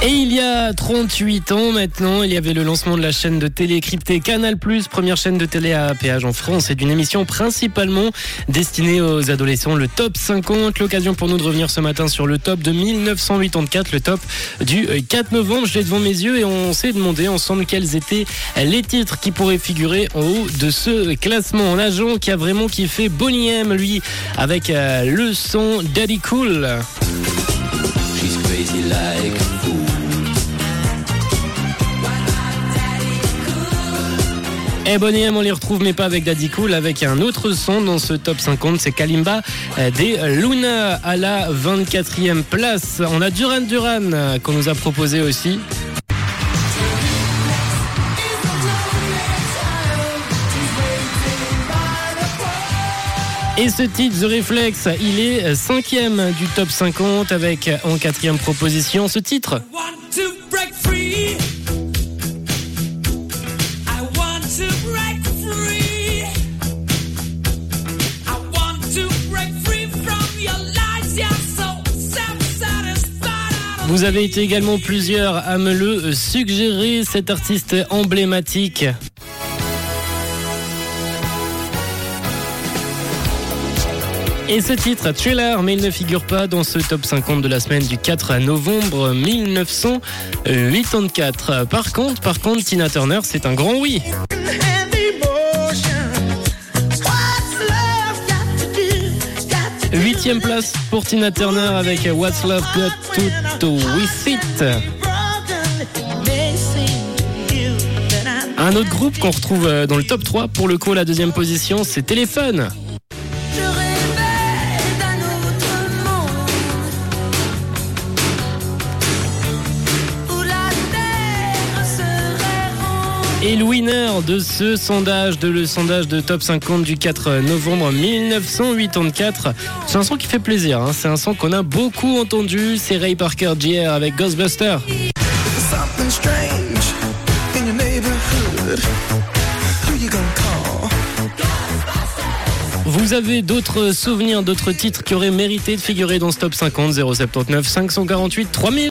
Et il y a 38 ans maintenant, il y avait le lancement de la chaîne de télé cryptée Canal+, première chaîne de télé à péage en France et d'une émission principalement destinée aux adolescents, le Top 50. L'occasion pour nous de revenir ce matin sur le top de 1984, le top du 4 novembre. Je l'ai devant mes yeux et on s'est demandé ensemble quels étaient les titres qui pourraient figurer en haut de ce classement. Un agent qui a vraiment kiffé Bonnie M, lui, avec euh, le son Daddy Cool. She's crazy like Et Bonnie M, on les retrouve, mais pas avec Daddy Cool, avec un autre son dans ce top 50, c'est Kalimba euh, des Luna à la 24e place. On a Duran Duran euh, qu'on nous a proposé aussi. Et ce titre, The Reflex, il est cinquième du top 50 avec en quatrième proposition ce titre. Vous avez été également plusieurs à me le suggérer, cet artiste emblématique. Et ce titre, Thriller, mais il ne figure pas dans ce top 50 de la semaine du 4 novembre 1984. Par contre, par contre, Tina Turner, c'est un grand oui. Place pour Tina Turner avec What's Love Got to With It. Un autre groupe qu'on retrouve euh, dans le top 3 pour le coup la deuxième position, c'est Téléphone. Et le winner de ce sondage, de le sondage de top 50 du 4 novembre 1984, c'est un son qui fait plaisir. hein. C'est un son qu'on a beaucoup entendu. C'est Ray Parker Jr. avec Ghostbuster. Vous avez d'autres souvenirs, d'autres titres qui auraient mérité de figurer dans ce top 50 079 548 3000